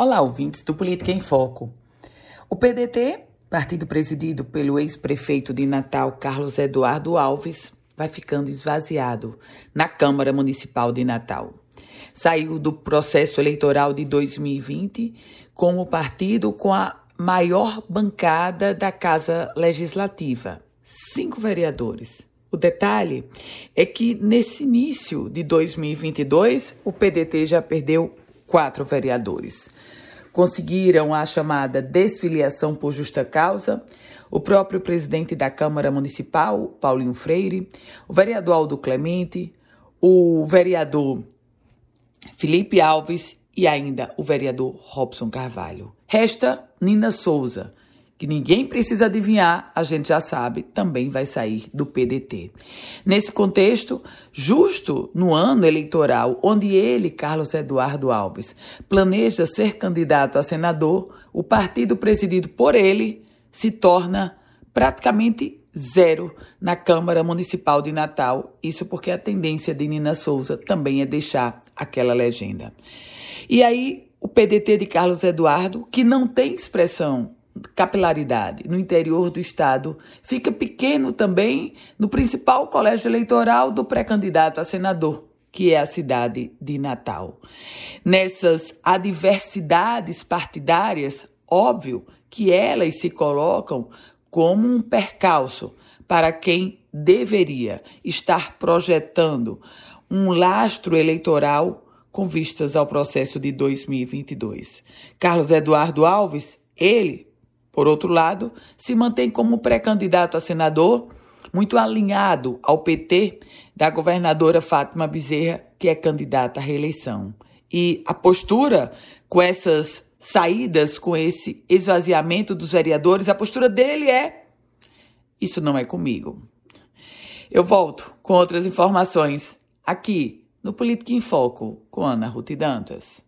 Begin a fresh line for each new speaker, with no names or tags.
Olá, ouvintes do Política em Foco. O PDT, partido presidido pelo ex-prefeito de Natal, Carlos Eduardo Alves, vai ficando esvaziado na Câmara Municipal de Natal. Saiu do processo eleitoral de 2020 como partido com a maior bancada da Casa Legislativa, cinco vereadores. O detalhe é que nesse início de 2022, o PDT já perdeu quatro vereadores. Conseguiram a chamada desfiliação por justa causa o próprio presidente da Câmara Municipal, Paulinho Freire, o vereador Aldo Clemente, o vereador Felipe Alves e ainda o vereador Robson Carvalho. Resta Nina Souza, que ninguém precisa adivinhar, a gente já sabe, também vai sair do PDT. Nesse contexto, justo no ano eleitoral, onde ele, Carlos Eduardo Alves, planeja ser candidato a senador, o partido presidido por ele se torna praticamente zero na Câmara Municipal de Natal. Isso porque a tendência de Nina Souza também é deixar aquela legenda. E aí, o PDT de Carlos Eduardo, que não tem expressão capilaridade no interior do estado, fica pequeno também no principal colégio eleitoral do pré-candidato a senador, que é a cidade de Natal. Nessas adversidades partidárias, óbvio que elas se colocam como um percalço para quem deveria estar projetando um lastro eleitoral com vistas ao processo de 2022. Carlos Eduardo Alves, ele por outro lado, se mantém como pré-candidato a senador, muito alinhado ao PT da governadora Fátima Bezerra, que é candidata à reeleição. E a postura com essas saídas, com esse esvaziamento dos vereadores, a postura dele é: isso não é comigo. Eu volto com outras informações aqui no Política em Foco com Ana Ruth Dantas.